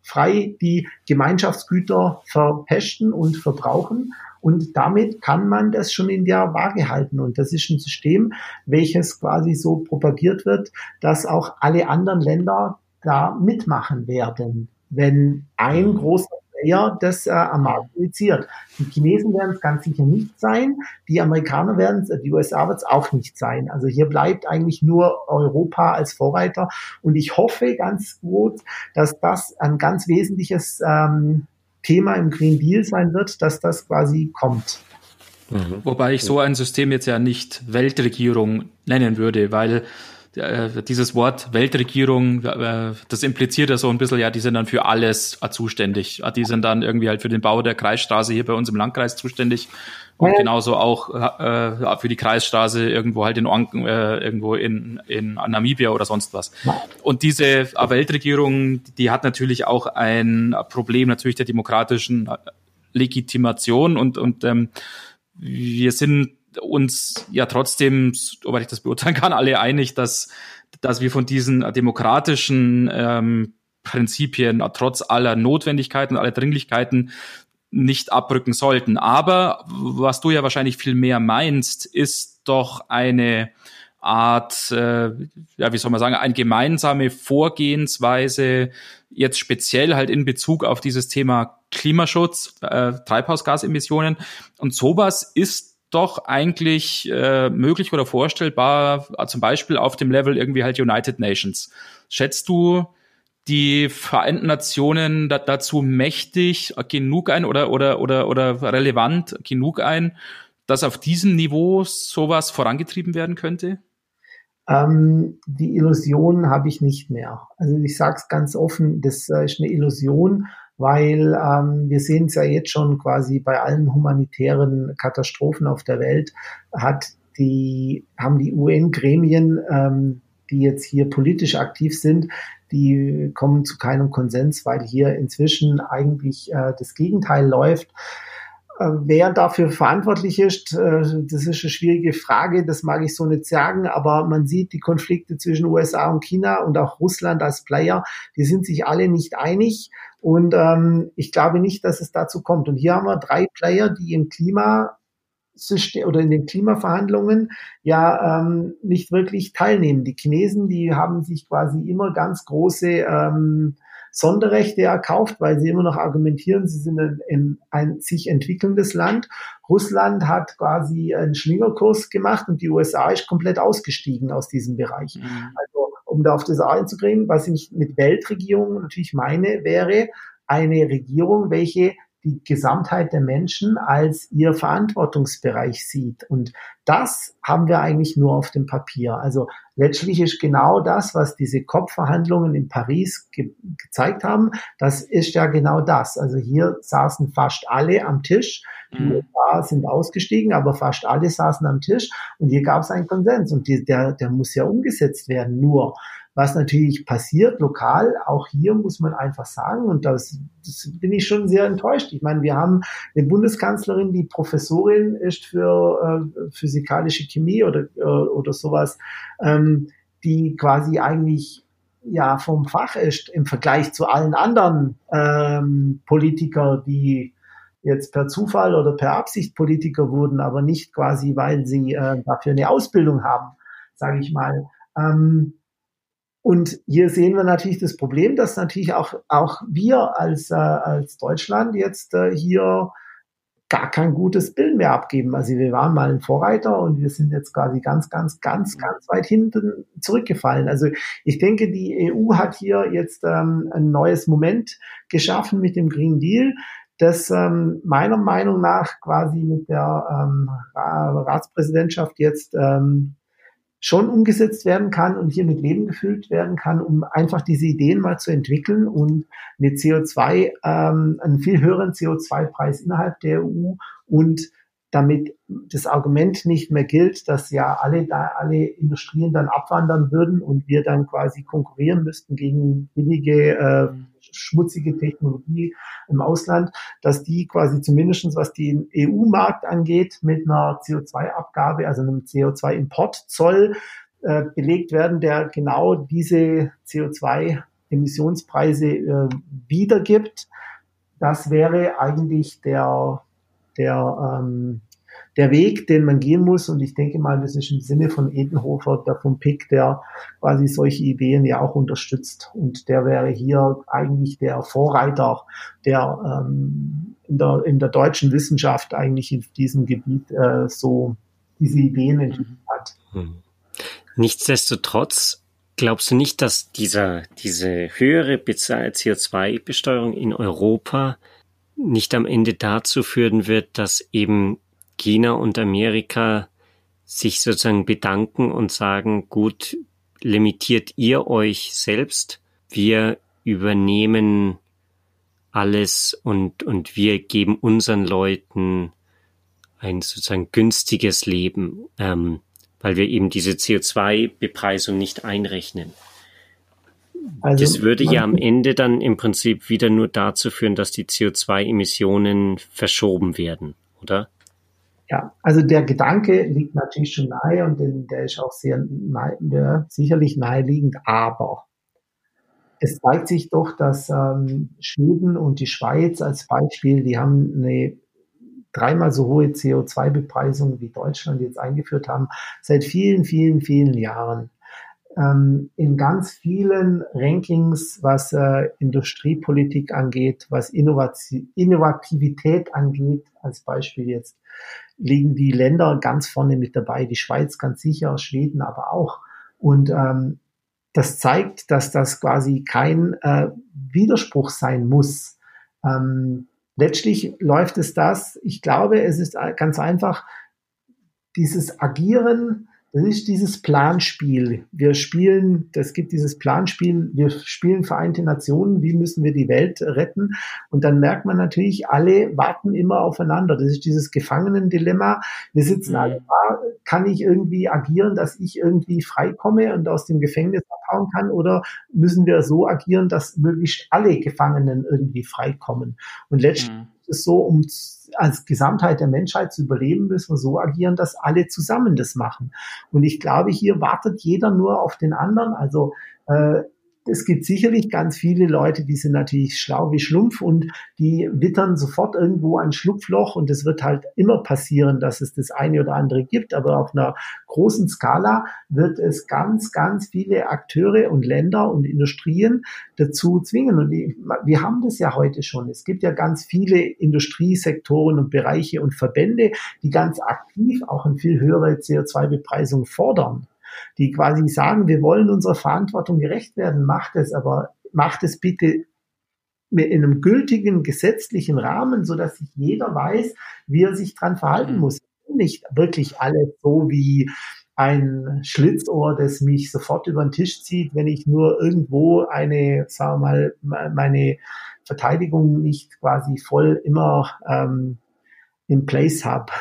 frei die Gemeinschaftsgüter verpesten und verbrauchen. Und damit kann man das schon in der Waage halten. Und das ist ein System, welches quasi so propagiert wird, dass auch alle anderen Länder da mitmachen werden. Wenn ein großer Player das äh, am Markt initiiert. Die Chinesen werden es ganz sicher nicht sein, die Amerikaner werden es, äh, die USA wird es auch nicht sein. Also hier bleibt eigentlich nur Europa als Vorreiter und ich hoffe ganz gut, dass das ein ganz wesentliches ähm, Thema im Green Deal sein wird, dass das quasi kommt. Mhm. Wobei ich so ein System jetzt ja nicht Weltregierung nennen würde, weil äh, dieses Wort Weltregierung, äh, das impliziert ja so ein bisschen, ja, die sind dann für alles äh, zuständig. Die sind dann irgendwie halt für den Bau der Kreisstraße hier bei uns im Landkreis zuständig und genauso auch äh, für die Kreisstraße irgendwo halt in Onken, äh, irgendwo in, in Namibia oder sonst was. Und diese Weltregierung, die hat natürlich auch ein Problem natürlich der demokratischen Legitimation und, und ähm, wir sind uns ja trotzdem, soweit ich das beurteilen kann, alle einig, dass, dass wir von diesen demokratischen ähm, Prinzipien trotz aller Notwendigkeiten, aller Dringlichkeiten nicht abrücken sollten. Aber was du ja wahrscheinlich viel mehr meinst, ist doch eine Art, äh, ja, wie soll man sagen, eine gemeinsame Vorgehensweise, jetzt speziell halt in Bezug auf dieses Thema Klimaschutz, äh, Treibhausgasemissionen. Und sowas ist doch eigentlich äh, möglich oder vorstellbar, zum Beispiel auf dem Level irgendwie halt United Nations. Schätzt du die Vereinten Nationen da, dazu mächtig genug ein oder, oder, oder, oder relevant genug ein, dass auf diesem Niveau sowas vorangetrieben werden könnte? Ähm, die Illusion habe ich nicht mehr. Also ich sage es ganz offen, das äh, ist eine Illusion weil ähm, wir sehen es ja jetzt schon quasi bei allen humanitären Katastrophen auf der Welt, hat die, haben die UN-Gremien, ähm, die jetzt hier politisch aktiv sind, die kommen zu keinem Konsens, weil hier inzwischen eigentlich äh, das Gegenteil läuft. Äh, wer dafür verantwortlich ist, äh, das ist eine schwierige Frage, das mag ich so nicht sagen, aber man sieht die Konflikte zwischen USA und China und auch Russland als Player, die sind sich alle nicht einig und ähm, ich glaube nicht, dass es dazu kommt. Und hier haben wir drei Player, die im Klima oder in den Klimaverhandlungen ja ähm, nicht wirklich teilnehmen. Die Chinesen, die haben sich quasi immer ganz große ähm, Sonderrechte erkauft, weil sie immer noch argumentieren, sie sind ein, ein, ein sich entwickelndes Land. Russland hat quasi einen Schlingerkurs gemacht und die USA ist komplett ausgestiegen aus diesem Bereich. Mhm. Also um da auf das einzugehen, was ich mit Weltregierung natürlich meine, wäre eine Regierung, welche die Gesamtheit der Menschen als ihr Verantwortungsbereich sieht. Und das haben wir eigentlich nur auf dem Papier. Also letztlich ist genau das, was diese COP-Verhandlungen in Paris ge gezeigt haben, das ist ja genau das. Also hier saßen fast alle am Tisch. Die mhm. USA sind ausgestiegen, aber fast alle saßen am Tisch und hier gab es einen Konsens und die, der, der muss ja umgesetzt werden. Nur was natürlich passiert lokal, auch hier muss man einfach sagen, und das, das bin ich schon sehr enttäuscht. Ich meine, wir haben eine Bundeskanzlerin, die Professorin ist für äh, physikalische Chemie oder, äh, oder sowas, ähm, die quasi eigentlich ja vom Fach ist im Vergleich zu allen anderen ähm, Politiker, die jetzt per Zufall oder per Absicht Politiker wurden, aber nicht quasi, weil sie äh, dafür eine Ausbildung haben, sage ich mal. Ähm, und hier sehen wir natürlich das Problem, dass natürlich auch, auch wir als, äh, als Deutschland jetzt äh, hier gar kein gutes Bild mehr abgeben. Also wir waren mal ein Vorreiter und wir sind jetzt quasi ganz, ganz, ganz, ganz weit hinten zurückgefallen. Also ich denke, die EU hat hier jetzt ähm, ein neues Moment geschaffen mit dem Green Deal, das ähm, meiner Meinung nach quasi mit der ähm, Ratspräsidentschaft jetzt ähm, schon umgesetzt werden kann und hier mit Leben gefüllt werden kann, um einfach diese Ideen mal zu entwickeln und eine CO2, ähm, einen viel höheren CO2-Preis innerhalb der EU und damit das Argument nicht mehr gilt, dass ja alle, da, alle Industrien dann abwandern würden und wir dann quasi konkurrieren müssten gegen billige, äh, schmutzige Technologie im Ausland, dass die quasi zumindestens was den EU-Markt angeht, mit einer CO2-Abgabe, also einem CO2-Importzoll äh, belegt werden, der genau diese CO2-Emissionspreise äh, wiedergibt. Das wäre eigentlich der der, ähm, der Weg, den man gehen muss. Und ich denke mal, das ist im Sinne von Edenhofer, der vom PIC, der quasi solche Ideen ja auch unterstützt. Und der wäre hier eigentlich der Vorreiter, der ähm, in, der, in der deutschen Wissenschaft eigentlich in diesem Gebiet äh, so diese Ideen entwickelt hat. Hm. Nichtsdestotrotz glaubst du nicht, dass dieser, diese höhere CO2-Besteuerung in Europa nicht am Ende dazu führen wird, dass eben China und Amerika sich sozusagen bedanken und sagen, gut, limitiert ihr euch selbst, wir übernehmen alles und, und wir geben unseren Leuten ein sozusagen günstiges Leben, ähm, weil wir eben diese CO2-Bepreisung nicht einrechnen. Also das würde ja am Ende dann im Prinzip wieder nur dazu führen, dass die CO2-Emissionen verschoben werden, oder? Ja, also der Gedanke liegt natürlich schon nahe und der ist auch sehr nahe, der, sicherlich naheliegend, aber es zeigt sich doch, dass ähm, Schweden und die Schweiz als Beispiel, die haben eine dreimal so hohe CO2-Bepreisung wie Deutschland jetzt eingeführt haben, seit vielen, vielen, vielen Jahren ähm, in ganz vielen Rankings, was äh, Industriepolitik angeht, was Innovati Innovativität angeht, als Beispiel jetzt, liegen die Länder ganz vorne mit dabei, die Schweiz ganz sicher, Schweden aber auch. Und ähm, das zeigt, dass das quasi kein äh, Widerspruch sein muss. Ähm, letztlich läuft es das, ich glaube, es ist ganz einfach, dieses Agieren das ist dieses Planspiel. Wir spielen, das gibt dieses Planspiel, wir spielen Vereinte Nationen, wie müssen wir die Welt retten? Und dann merkt man natürlich, alle warten immer aufeinander. Das ist dieses Gefangenendilemma. Wir sitzen alle mhm. da, kann ich irgendwie agieren, dass ich irgendwie freikomme und aus dem Gefängnis abhauen kann? Oder müssen wir so agieren, dass möglichst alle Gefangenen irgendwie freikommen? Und letztlich mhm es so, um als Gesamtheit der Menschheit zu überleben, müssen wir so agieren, dass alle zusammen das machen. Und ich glaube, hier wartet jeder nur auf den anderen. Also äh, es gibt sicherlich ganz viele Leute, die sind natürlich schlau wie Schlumpf und die wittern sofort irgendwo ein Schlupfloch und es wird halt immer passieren, dass es das eine oder andere gibt. Aber auf einer großen Skala wird es ganz, ganz viele Akteure und Länder und Industrien dazu zwingen. Und die, wir haben das ja heute schon. Es gibt ja ganz viele Industriesektoren und Bereiche und Verbände, die ganz aktiv auch eine viel höhere CO2-Bepreisung fordern die quasi sagen, wir wollen unserer Verantwortung gerecht werden, macht es, aber macht es bitte in einem gültigen gesetzlichen Rahmen, so dass sich jeder weiß, wie er sich dran verhalten mhm. muss. Nicht wirklich alles so wie ein Schlitzohr, das mich sofort über den Tisch zieht, wenn ich nur irgendwo eine, sagen wir mal, meine Verteidigung nicht quasi voll immer ähm, in place habe,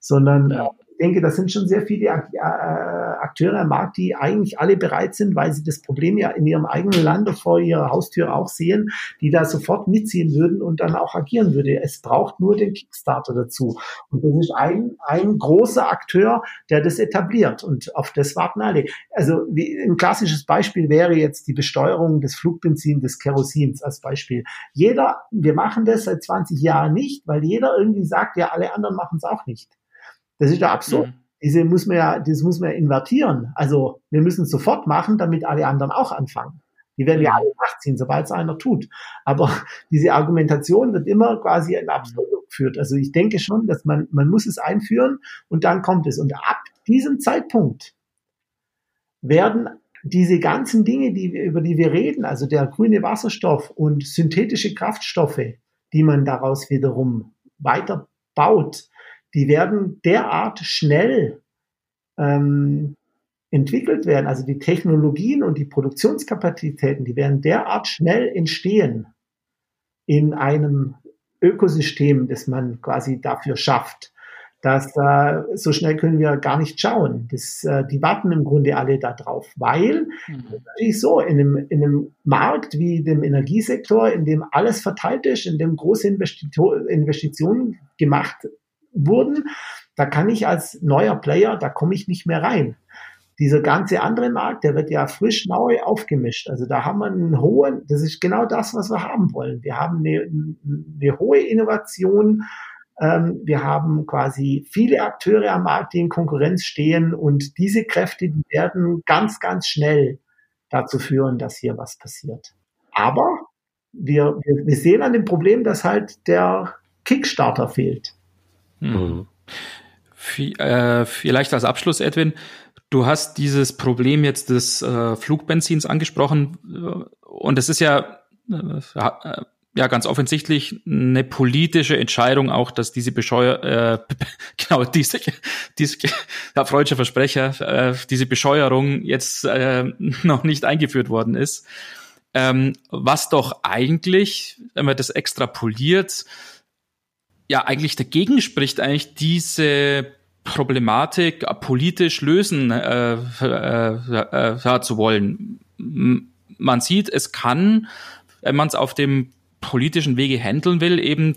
sondern ja denke, das sind schon sehr viele äh, Akteure am Markt, die eigentlich alle bereit sind, weil sie das Problem ja in ihrem eigenen Land vor ihrer Haustür auch sehen, die da sofort mitziehen würden und dann auch agieren würde. Es braucht nur den Kickstarter dazu. Und das ist ein, ein großer Akteur, der das etabliert. Und auf das warten alle. Also wie, ein klassisches Beispiel wäre jetzt die Besteuerung des Flugbenzins, des Kerosins als Beispiel. Jeder, wir machen das seit 20 Jahren nicht, weil jeder irgendwie sagt, ja, alle anderen machen es auch nicht. Das ist ja absurd. Mhm. Diese muss man ja, das muss man ja invertieren. Also wir müssen es sofort machen, damit alle anderen auch anfangen. Die werden ja mhm. alle nachziehen, sobald es einer tut. Aber diese Argumentation wird immer quasi in Absurdum geführt. Also ich denke schon, dass man, man muss es einführen und dann kommt es. Und ab diesem Zeitpunkt werden diese ganzen Dinge, die wir, über die wir reden, also der grüne Wasserstoff und synthetische Kraftstoffe, die man daraus wiederum weiter baut, die werden derart schnell ähm, entwickelt werden, also die Technologien und die Produktionskapazitäten, die werden derart schnell entstehen in einem Ökosystem, das man quasi dafür schafft, dass äh, so schnell können wir gar nicht schauen. Das, äh, die warten im Grunde alle da drauf, weil mhm. natürlich so in einem, in einem Markt wie dem Energiesektor, in dem alles verteilt ist, in dem große Investitionen gemacht wurden, da kann ich als neuer Player, da komme ich nicht mehr rein. Dieser ganze andere Markt, der wird ja frisch neu aufgemischt. Also da haben wir einen hohen, das ist genau das, was wir haben wollen. Wir haben eine, eine hohe Innovation, ähm, wir haben quasi viele Akteure am Markt, die in Konkurrenz stehen und diese Kräfte, werden ganz, ganz schnell dazu führen, dass hier was passiert. Aber wir, wir sehen an dem Problem, dass halt der Kickstarter fehlt. Mhm. Äh, vielleicht als Abschluss, Edwin, du hast dieses Problem jetzt des äh, Flugbenzins angesprochen und es ist ja äh, ja ganz offensichtlich eine politische Entscheidung auch, dass diese Bescheuer äh, genau diese diese ja, freudscher Versprecher äh, diese Bescheuerung jetzt äh, noch nicht eingeführt worden ist. Ähm, was doch eigentlich, wenn man das extrapoliert, ja eigentlich dagegen spricht, eigentlich diese Problematik politisch lösen äh, äh, äh, zu wollen. Man sieht, es kann, wenn man es auf dem politischen Wege handeln will, eben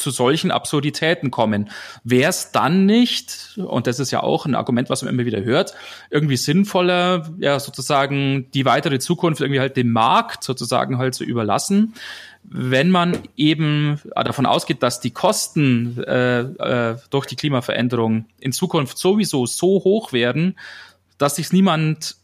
zu solchen Absurditäten kommen. Wäre es dann nicht, und das ist ja auch ein Argument, was man immer wieder hört, irgendwie sinnvoller, ja, sozusagen die weitere Zukunft irgendwie halt dem Markt sozusagen halt zu überlassen, wenn man eben davon ausgeht, dass die Kosten äh, äh, durch die Klimaveränderung in Zukunft sowieso so hoch werden, dass sich niemand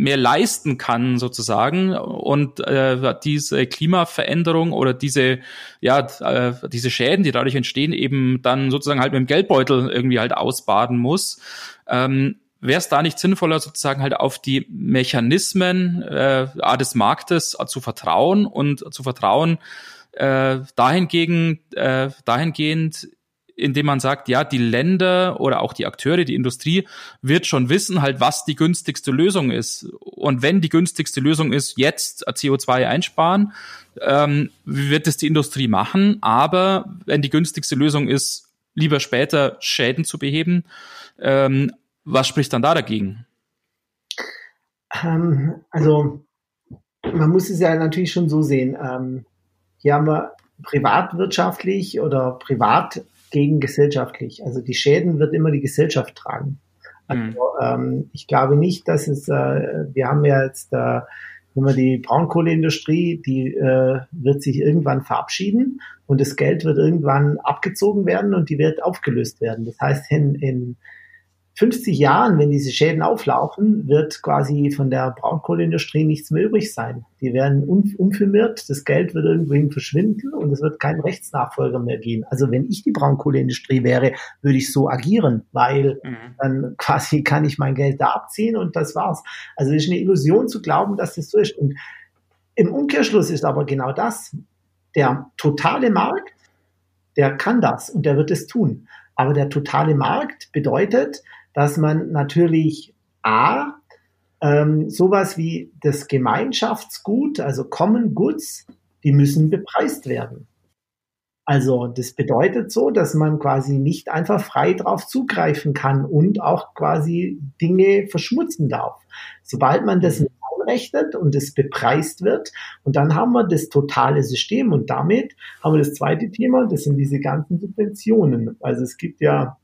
mehr leisten kann sozusagen und äh, diese Klimaveränderung oder diese ja äh, diese Schäden, die dadurch entstehen, eben dann sozusagen halt mit dem Geldbeutel irgendwie halt ausbaden muss. Ähm, Wäre es da nicht sinnvoller, sozusagen halt auf die Mechanismen äh, des Marktes zu vertrauen und zu vertrauen, äh, dahingegen, äh, dahingehend indem man sagt, ja, die Länder oder auch die Akteure, die Industrie wird schon wissen halt, was die günstigste Lösung ist. Und wenn die günstigste Lösung ist, jetzt CO2 einsparen, ähm, wird es die Industrie machen. Aber wenn die günstigste Lösung ist, lieber später Schäden zu beheben, ähm, was spricht dann da dagegen? Ähm, also man muss es ja natürlich schon so sehen. Ähm, hier haben wir privatwirtschaftlich oder privat gegen gesellschaftlich. Also die Schäden wird immer die Gesellschaft tragen. Also, mhm. ähm, ich glaube nicht, dass es, äh, wir haben ja jetzt, äh, wenn wir die Braunkohleindustrie, die äh, wird sich irgendwann verabschieden und das Geld wird irgendwann abgezogen werden und die wird aufgelöst werden. Das heißt, in, in 50 Jahren, wenn diese Schäden auflaufen, wird quasi von der Braunkohleindustrie nichts mehr übrig sein. Die werden um, umfirmiert, das Geld wird irgendwohin verschwinden und es wird keinen Rechtsnachfolger mehr geben. Also wenn ich die Braunkohleindustrie wäre, würde ich so agieren, weil mhm. dann quasi kann ich mein Geld da abziehen und das war's. Also es ist eine Illusion zu glauben, dass das so ist. Und im Umkehrschluss ist aber genau das. Der totale Markt, der kann das und der wird es tun. Aber der totale Markt bedeutet, dass man natürlich A, ähm, sowas wie das Gemeinschaftsgut, also Common Goods, die müssen bepreist werden. Also das bedeutet so, dass man quasi nicht einfach frei drauf zugreifen kann und auch quasi Dinge verschmutzen darf. Sobald man das einrechnet und es bepreist wird, und dann haben wir das totale System und damit haben wir das zweite Thema, das sind diese ganzen Subventionen. Also es gibt ja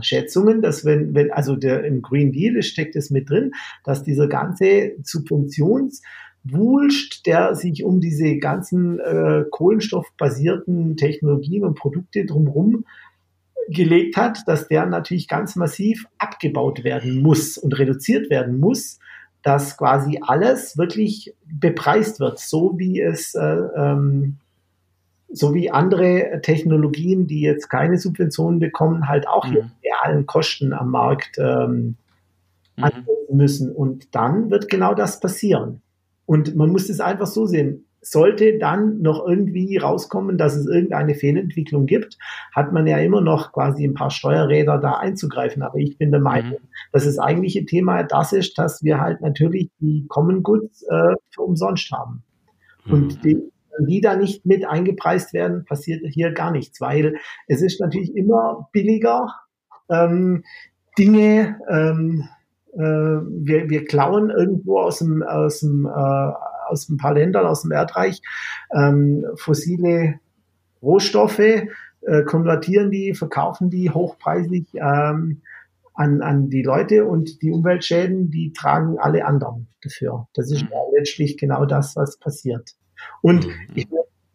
Schätzungen, dass wenn, wenn, also der, im Green Deal steckt es mit drin, dass dieser ganze Subventionswulst, der sich um diese ganzen äh, kohlenstoffbasierten Technologien und Produkte drumherum gelegt hat, dass der natürlich ganz massiv abgebaut werden muss und reduziert werden muss, dass quasi alles wirklich bepreist wird, so wie es äh, ähm, so wie andere Technologien, die jetzt keine Subventionen bekommen, halt auch mhm. realen Kosten am Markt ähm, mhm. müssen. Und dann wird genau das passieren. Und man muss es einfach so sehen. Sollte dann noch irgendwie rauskommen, dass es irgendeine Fehlentwicklung gibt, hat man ja immer noch quasi ein paar Steuerräder da einzugreifen. Aber ich bin der mhm. Meinung, mhm. dass das eigentliche Thema das ist, dass wir halt natürlich die Common Goods äh, für umsonst haben. Und mhm. die, wenn die da nicht mit eingepreist werden, passiert hier gar nichts, weil es ist natürlich immer billiger, ähm, Dinge, ähm, äh, wir, wir klauen irgendwo aus dem, aus dem, äh, aus ein paar Ländern, aus dem Erdreich, ähm, fossile Rohstoffe, äh, konvertieren die, verkaufen die hochpreisig ähm, an, an die Leute und die Umweltschäden, die tragen alle anderen dafür. Das ist mhm. letztlich genau das, was passiert. Und mhm. ich,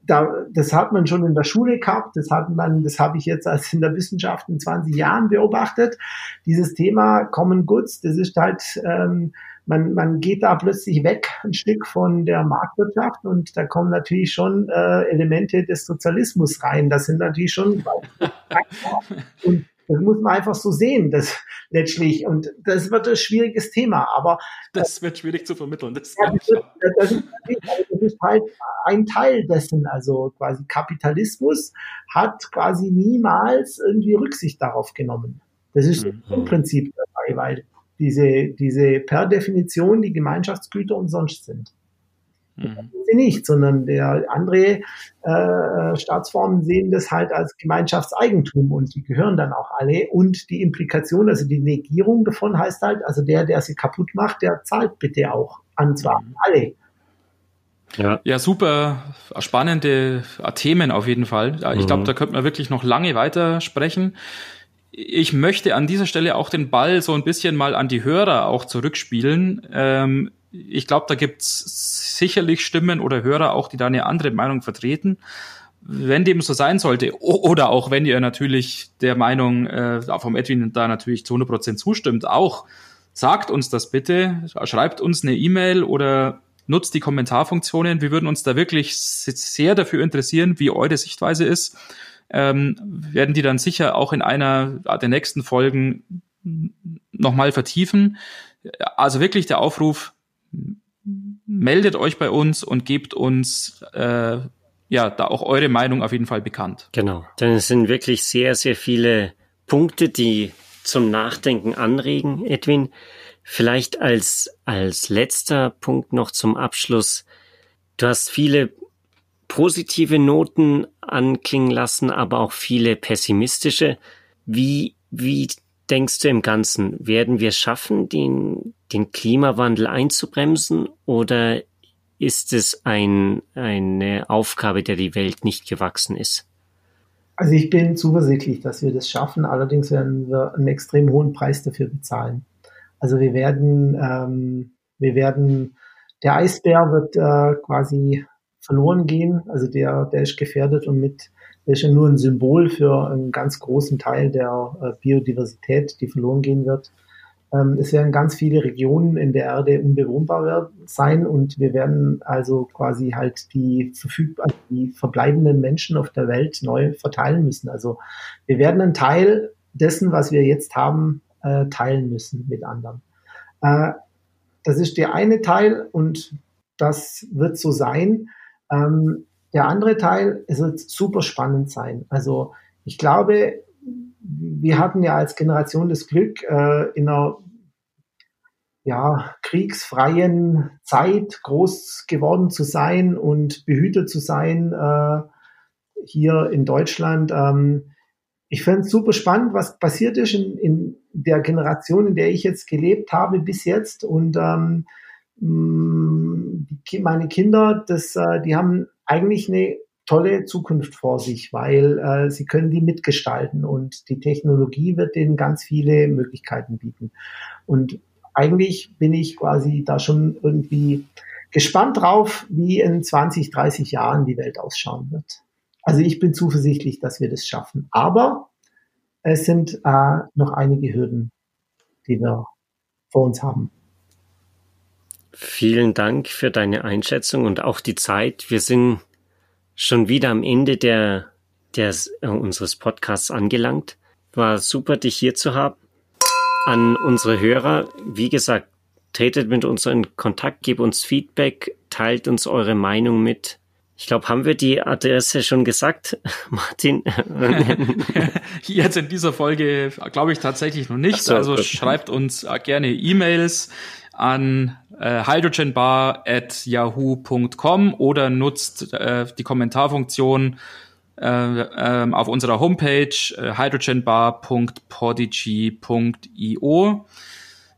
da, das hat man schon in der Schule gehabt, das hat man, das habe ich jetzt als in der Wissenschaft in 20 Jahren beobachtet. Dieses Thema Common Goods, das ist halt, ähm, man, man geht da plötzlich weg ein Stück von der Marktwirtschaft und da kommen natürlich schon äh, Elemente des Sozialismus rein. Das sind natürlich schon und das muss man einfach so sehen, das letztlich. Und das wird ein schwieriges Thema, aber. Das wird schwierig zu vermitteln. Das, ja, das, wird, das, ist, das, ist, halt ein Teil dessen. Also quasi Kapitalismus hat quasi niemals irgendwie Rücksicht darauf genommen. Das ist mhm. im Prinzip dabei, weil diese, diese per Definition die Gemeinschaftsgüter umsonst sind. Mhm. Sie nicht, sondern der andere äh, Staatsformen sehen das halt als Gemeinschaftseigentum und die gehören dann auch alle. Und die Implikation, also die Negierung davon heißt halt, also der, der sie kaputt macht, der zahlt bitte auch. Und zwar mhm. alle. Ja. ja, super spannende Themen auf jeden Fall. Ich glaube, mhm. da könnte man wirklich noch lange weiter sprechen. Ich möchte an dieser Stelle auch den Ball so ein bisschen mal an die Hörer auch zurückspielen. Ähm, ich glaube, da gibt's sicherlich Stimmen oder Hörer auch, die da eine andere Meinung vertreten. Wenn dem so sein sollte, oder auch wenn ihr natürlich der Meinung äh, vom Edwin da natürlich zu 100 Prozent zustimmt, auch sagt uns das bitte, schreibt uns eine E-Mail oder nutzt die Kommentarfunktionen. Wir würden uns da wirklich sehr dafür interessieren, wie eure Sichtweise ist. Ähm, werden die dann sicher auch in einer der nächsten Folgen nochmal vertiefen. Also wirklich der Aufruf, meldet euch bei uns und gebt uns äh, ja da auch eure Meinung auf jeden Fall bekannt. Genau, denn es sind wirklich sehr, sehr viele Punkte, die zum Nachdenken anregen, Edwin. Vielleicht als, als letzter Punkt noch zum Abschluss. Du hast viele positive Noten anklingen lassen, aber auch viele pessimistische. Wie, wie denkst du im Ganzen, werden wir schaffen, den, den Klimawandel einzubremsen oder ist es ein, eine Aufgabe, der die Welt nicht gewachsen ist? Also ich bin zuversichtlich, dass wir das schaffen. Allerdings werden wir einen extrem hohen Preis dafür bezahlen. Also wir werden, ähm, wir werden, der Eisbär wird äh, quasi verloren gehen. Also der, der ist gefährdet und mit ist ja nur ein Symbol für einen ganz großen Teil der äh, Biodiversität, die verloren gehen wird. Ähm, es werden ganz viele Regionen in der Erde unbewohnbar sein und wir werden also quasi halt die verfügbar, die verbleibenden Menschen auf der Welt neu verteilen müssen. Also wir werden einen Teil dessen, was wir jetzt haben, äh, teilen müssen mit anderen. Äh, das ist der eine Teil und das wird so sein. Ähm, der andere Teil, es wird super spannend sein. Also ich glaube, wir hatten ja als Generation das Glück, äh, in einer ja, kriegsfreien Zeit groß geworden zu sein und behütet zu sein äh, hier in Deutschland. Ähm, ich finde es super spannend, was passiert ist in, in, der Generation, in der ich jetzt gelebt habe bis jetzt. Und ähm, meine Kinder, das, äh, die haben eigentlich eine tolle Zukunft vor sich, weil äh, sie können die mitgestalten und die Technologie wird denen ganz viele Möglichkeiten bieten. Und eigentlich bin ich quasi da schon irgendwie gespannt drauf, wie in 20, 30 Jahren die Welt ausschauen wird. Also ich bin zuversichtlich, dass wir das schaffen. Aber es sind äh, noch einige Hürden, die wir vor uns haben. Vielen Dank für deine Einschätzung und auch die Zeit. Wir sind schon wieder am Ende der, der äh, unseres Podcasts angelangt. War super, dich hier zu haben. An unsere Hörer, wie gesagt, tretet mit uns in Kontakt, gebt uns Feedback, teilt uns eure Meinung mit. Ich glaube, haben wir die Adresse schon gesagt, Martin? Jetzt in dieser Folge glaube ich tatsächlich noch nicht. So, also gut. schreibt uns gerne E-Mails an äh, hydrogenbar at yahoo.com oder nutzt äh, die Kommentarfunktion äh, äh, auf unserer Homepage äh, hydrogenbar.podigy.io.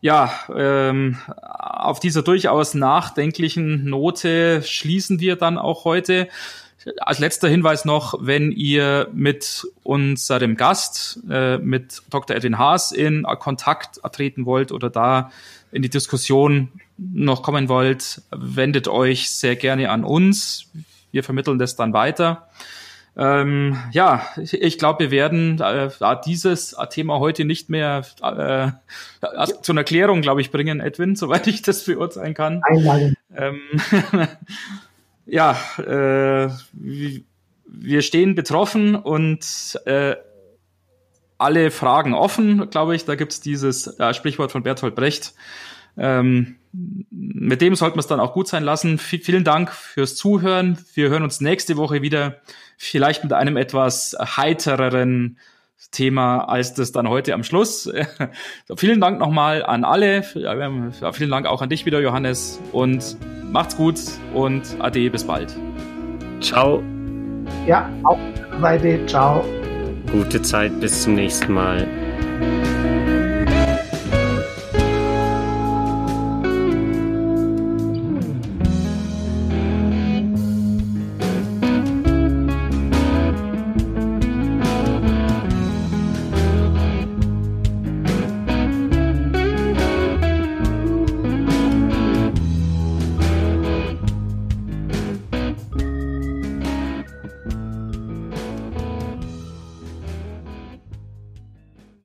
Ja, ähm, auf dieser durchaus nachdenklichen Note schließen wir dann auch heute. Als letzter Hinweis noch, wenn ihr mit unserem Gast, äh, mit Dr. Edwin Haas in Kontakt treten wollt oder da in die Diskussion noch kommen wollt, wendet euch sehr gerne an uns. Wir vermitteln das dann weiter. Ähm, ja, ich glaube, wir werden äh, dieses Thema heute nicht mehr äh, zu einer Klärung, glaube ich, bringen, Edwin, soweit ich das beurteilen kann. Einladen. Ähm, ja, äh, wir stehen betroffen und äh, alle Fragen offen, glaube ich. Da gibt es dieses äh, Sprichwort von Bertolt Brecht. Ähm, mit dem sollten wir es dann auch gut sein lassen. V vielen Dank fürs Zuhören. Wir hören uns nächste Woche wieder, vielleicht mit einem etwas heitereren Thema als das dann heute am Schluss. so, vielen Dank nochmal an alle. Ja, vielen Dank auch an dich wieder, Johannes. Und macht's gut und ade, bis bald. Ciao. Ja, auch weiter. Ciao. Gute Zeit, bis zum nächsten Mal.